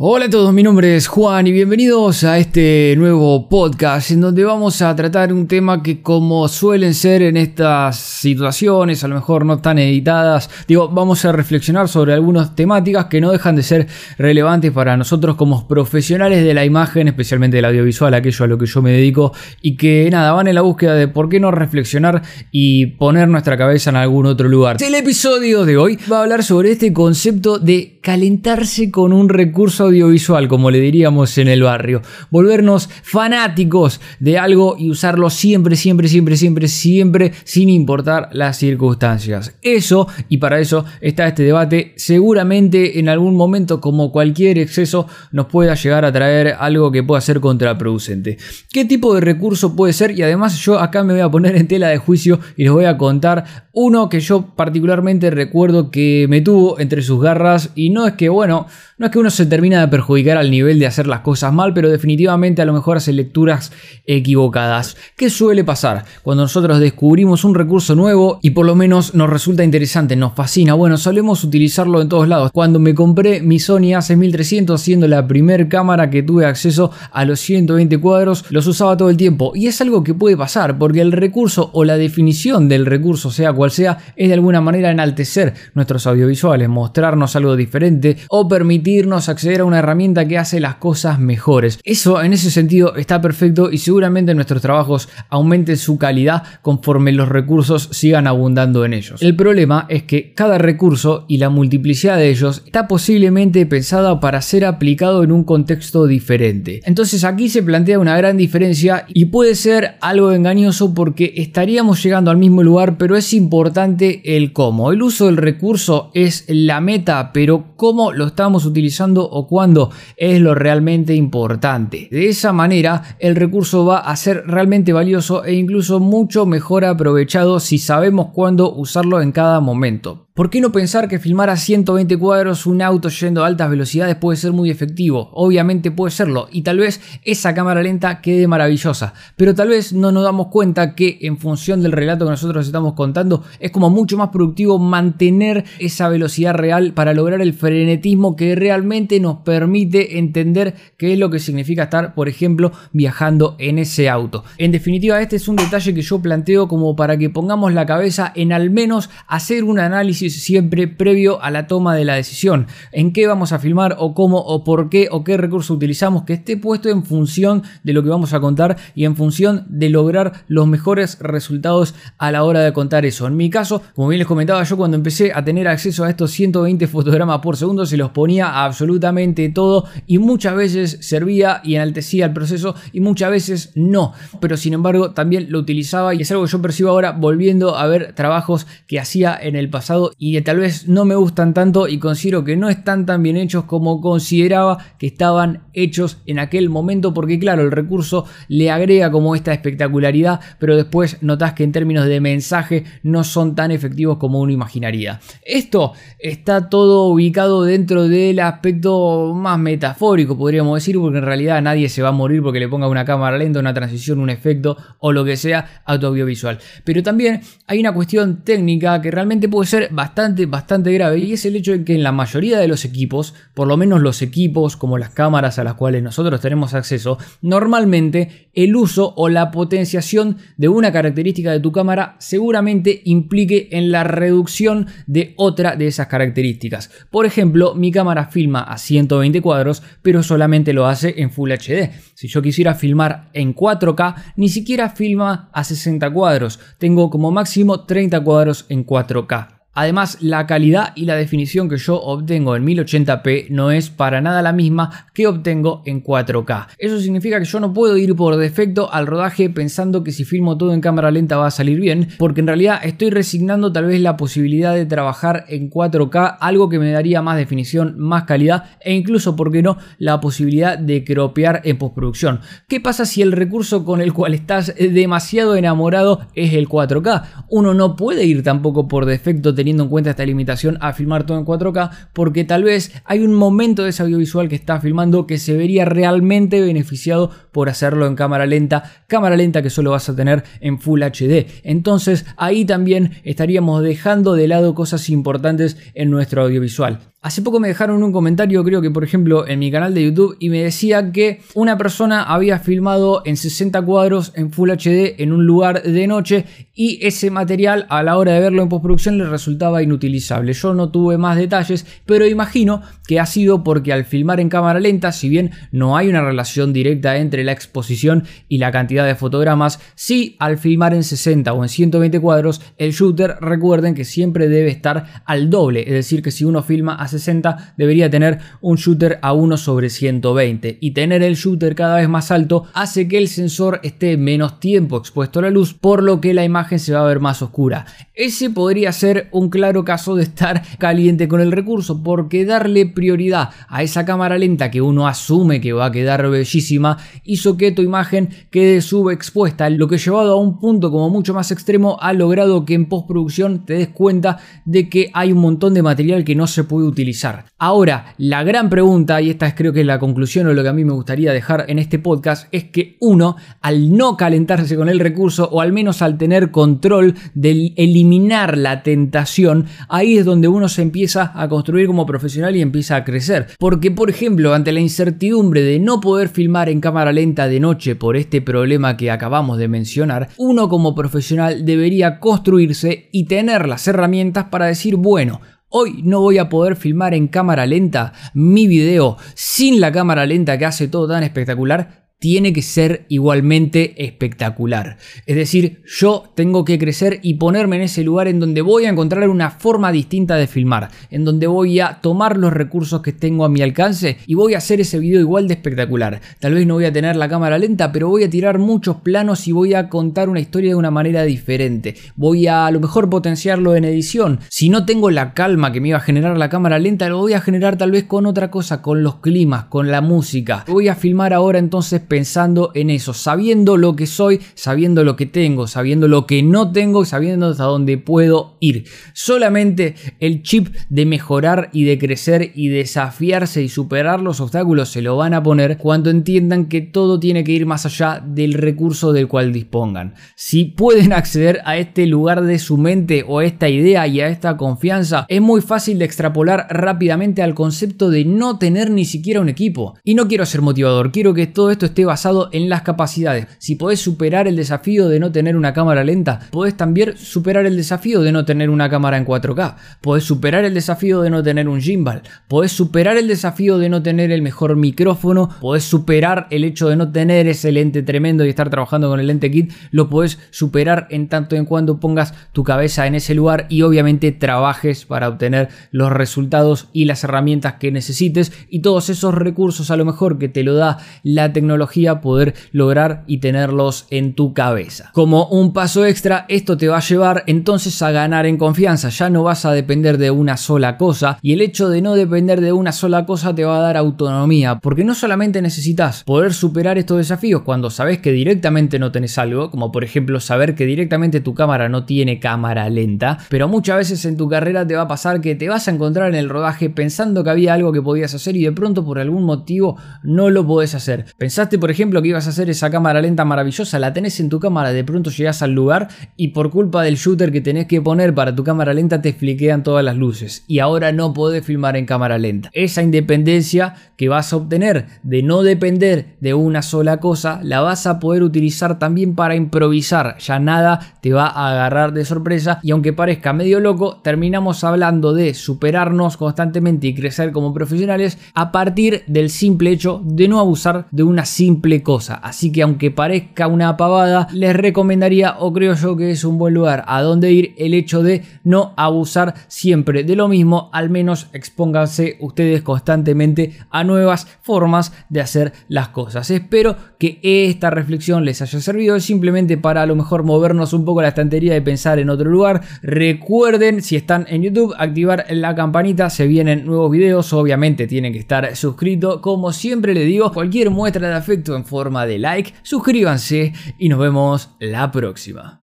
Hola a todos, mi nombre es Juan y bienvenidos a este nuevo podcast en donde vamos a tratar un tema que como suelen ser en estas situaciones, a lo mejor no tan editadas, digo, vamos a reflexionar sobre algunas temáticas que no dejan de ser relevantes para nosotros como profesionales de la imagen, especialmente del audiovisual, aquello a lo que yo me dedico, y que nada, van en la búsqueda de por qué no reflexionar y poner nuestra cabeza en algún otro lugar. El episodio de hoy va a hablar sobre este concepto de calentarse con un recurso audiovisual, como le diríamos en el barrio. Volvernos fanáticos de algo y usarlo siempre, siempre, siempre, siempre, siempre, sin importar las circunstancias. Eso, y para eso está este debate, seguramente en algún momento, como cualquier exceso, nos pueda llegar a traer algo que pueda ser contraproducente. ¿Qué tipo de recurso puede ser? Y además yo acá me voy a poner en tela de juicio y les voy a contar uno que yo particularmente recuerdo que me tuvo entre sus garras y no es que, bueno, no es que uno se termina de perjudicar al nivel de hacer las cosas mal, pero definitivamente a lo mejor hace lecturas equivocadas. ¿Qué suele pasar cuando nosotros descubrimos un recurso nuevo y por lo menos nos resulta interesante, nos fascina? Bueno, solemos utilizarlo en todos lados. Cuando me compré mi Sony A6300 siendo la primer cámara que tuve acceso a los 120 cuadros, los usaba todo el tiempo y es algo que puede pasar porque el recurso o la definición del recurso, sea cual sea, es de alguna manera enaltecer nuestros audiovisuales, mostrarnos algo diferente o permitir acceder a una herramienta que hace las cosas mejores. Eso en ese sentido está perfecto y seguramente nuestros trabajos aumenten su calidad conforme los recursos sigan abundando en ellos. El problema es que cada recurso y la multiplicidad de ellos está posiblemente pensada para ser aplicado en un contexto diferente. Entonces aquí se plantea una gran diferencia y puede ser algo engañoso porque estaríamos llegando al mismo lugar, pero es importante el cómo. El uso del recurso es la meta, pero cómo lo estamos utilizando o cuándo es lo realmente importante. De esa manera, el recurso va a ser realmente valioso e incluso mucho mejor aprovechado si sabemos cuándo usarlo en cada momento. ¿Por qué no pensar que filmar a 120 cuadros un auto yendo a altas velocidades puede ser muy efectivo? Obviamente puede serlo y tal vez esa cámara lenta quede maravillosa, pero tal vez no nos damos cuenta que en función del relato que nosotros estamos contando es como mucho más productivo mantener esa velocidad real para lograr el frenetismo que realmente nos permite entender qué es lo que significa estar, por ejemplo, viajando en ese auto. En definitiva, este es un detalle que yo planteo como para que pongamos la cabeza en al menos hacer un análisis siempre previo a la toma de la decisión. En qué vamos a filmar o cómo o por qué o qué recurso utilizamos que esté puesto en función de lo que vamos a contar y en función de lograr los mejores resultados a la hora de contar eso. En mi caso, como bien les comentaba yo cuando empecé a tener acceso a estos 120 fotogramas por segundo se los ponía absolutamente todo y muchas veces servía y enaltecía el proceso y muchas veces no. Pero sin embargo también lo utilizaba y es algo que yo percibo ahora volviendo a ver trabajos que hacía en el pasado y tal vez no me gustan tanto y considero que no están tan bien hechos como consideraba que estaban hechos en aquel momento porque claro, el recurso le agrega como esta espectacularidad, pero después notas que en términos de mensaje no son tan efectivos como uno imaginaría. Esto está todo ubicado dentro del aspecto más metafórico, podríamos decir, porque en realidad nadie se va a morir porque le ponga una cámara lenta, una transición, un efecto o lo que sea audiovisual. Pero también hay una cuestión técnica que realmente puede ser bastante bastante, grave y es el hecho de que en la mayoría de los equipos, por lo menos los equipos como las cámaras a las cuales nosotros tenemos acceso, normalmente el uso o la potenciación de una característica de tu cámara seguramente implique en la reducción de otra de esas características. Por ejemplo, mi cámara filma a 120 cuadros, pero solamente lo hace en Full HD. Si yo quisiera filmar en 4K, ni siquiera filma a 60 cuadros. Tengo como máximo 30 cuadros en 4K. Además, la calidad y la definición que yo obtengo en 1080p no es para nada la misma que obtengo en 4K. Eso significa que yo no puedo ir por defecto al rodaje pensando que si filmo todo en cámara lenta va a salir bien, porque en realidad estoy resignando tal vez la posibilidad de trabajar en 4K, algo que me daría más definición, más calidad e incluso, ¿por qué no?, la posibilidad de cropear en postproducción. ¿Qué pasa si el recurso con el cual estás demasiado enamorado es el 4K? Uno no puede ir tampoco por defecto teniendo teniendo en cuenta esta limitación a filmar todo en 4K, porque tal vez hay un momento de ese audiovisual que está filmando que se vería realmente beneficiado por hacerlo en cámara lenta, cámara lenta que solo vas a tener en Full HD. Entonces ahí también estaríamos dejando de lado cosas importantes en nuestro audiovisual. Hace poco me dejaron un comentario, creo que por ejemplo en mi canal de YouTube, y me decía que una persona había filmado en 60 cuadros en Full HD en un lugar de noche y ese material a la hora de verlo en postproducción le resultaba inutilizable. Yo no tuve más detalles, pero imagino que ha sido porque al filmar en cámara lenta, si bien no hay una relación directa entre la exposición y la cantidad de fotogramas, sí al filmar en 60 o en 120 cuadros, el shooter recuerden que siempre debe estar al doble, es decir, que si uno filma a 60 debería tener un shooter a 1 sobre 120 y tener el shooter cada vez más alto hace que el sensor esté menos tiempo expuesto a la luz, por lo que la imagen se va a ver más oscura. Ese podría ser un claro caso de estar caliente con el recurso, porque darle prioridad a esa cámara lenta que uno asume que va a quedar bellísima hizo que tu imagen quede subexpuesta, lo que llevado a un punto como mucho más extremo ha logrado que en postproducción te des cuenta de que hay un montón de material que no se puede utilizar. Ahora, la gran pregunta, y esta es creo que es la conclusión o lo que a mí me gustaría dejar en este podcast, es que uno, al no calentarse con el recurso, o al menos al tener control de eliminar la tentación, ahí es donde uno se empieza a construir como profesional y empieza a crecer. Porque, por ejemplo, ante la incertidumbre de no poder filmar en cámara lenta de noche por este problema que acabamos de mencionar, uno como profesional debería construirse y tener las herramientas para decir, bueno, Hoy no voy a poder filmar en cámara lenta mi video sin la cámara lenta que hace todo tan espectacular, tiene que ser igualmente espectacular. Es decir, yo tengo que crecer y ponerme en ese lugar en donde voy a encontrar una forma distinta de filmar, en donde voy a tomar los recursos que tengo a mi alcance y voy a hacer ese video igual de espectacular. Tal vez no voy a tener la cámara lenta, pero voy a tirar muchos planos y voy a contar una historia de una manera diferente. Voy a a lo mejor potenciarlo en edición. Si no tengo la calma que me iba a generar la cámara lenta, lo voy a generar tal vez con otra cosa, con los climas, con la música. Voy a filmar ahora entonces pensando en eso, sabiendo lo que soy, sabiendo lo que tengo, sabiendo lo que no tengo y sabiendo hasta dónde puedo ir. Solamente el chip de mejorar y de crecer y desafiarse y superar los obstáculos se lo van a poner cuando entiendan que todo tiene que ir más allá del recurso del cual dispongan. Si pueden acceder a este lugar de su mente o a esta idea y a esta confianza, es muy fácil de extrapolar rápidamente al concepto de no tener ni siquiera un equipo. Y no quiero ser motivador, quiero que todo esto esté basado en las capacidades. Si podés superar el desafío de no tener una cámara lenta, podés también superar el desafío de no tener una cámara en 4K. Podés superar el desafío de no tener un gimbal. Podés superar el desafío de no tener el mejor micrófono. Podés superar el hecho de no tener ese lente tremendo y estar trabajando con el lente kit. Lo podés superar en tanto en cuando pongas tu cabeza en ese lugar y obviamente trabajes para obtener los resultados y las herramientas que necesites y todos esos recursos a lo mejor que te lo da la tecnología poder lograr y tenerlos en tu cabeza. Como un paso extra, esto te va a llevar entonces a ganar en confianza, ya no vas a depender de una sola cosa y el hecho de no depender de una sola cosa te va a dar autonomía, porque no solamente necesitas poder superar estos desafíos cuando sabes que directamente no tenés algo, como por ejemplo saber que directamente tu cámara no tiene cámara lenta, pero muchas veces en tu carrera te va a pasar que te vas a encontrar en el rodaje pensando que había algo que podías hacer y de pronto por algún motivo no lo podés hacer. Pensaste por ejemplo, que ibas a hacer esa cámara lenta maravillosa, la tenés en tu cámara, de pronto llegas al lugar y por culpa del shooter que tenés que poner para tu cámara lenta te fliquean todas las luces y ahora no podés filmar en cámara lenta. Esa independencia que vas a obtener de no depender de una sola cosa, la vas a poder utilizar también para improvisar. Ya nada te va a agarrar de sorpresa y aunque parezca medio loco, terminamos hablando de superarnos constantemente y crecer como profesionales a partir del simple hecho de no abusar de una simple simple cosa. Así que aunque parezca una pavada, les recomendaría o creo yo que es un buen lugar a donde ir el hecho de no abusar siempre de lo mismo, al menos expónganse ustedes constantemente a nuevas formas de hacer las cosas. Espero que esta reflexión les haya servido simplemente para a lo mejor movernos un poco la estantería de pensar en otro lugar. Recuerden, si están en YouTube, activar la campanita, se vienen nuevos videos, obviamente tienen que estar suscritos. Como siempre les digo, cualquier muestra de en forma de like, suscríbanse y nos vemos la próxima.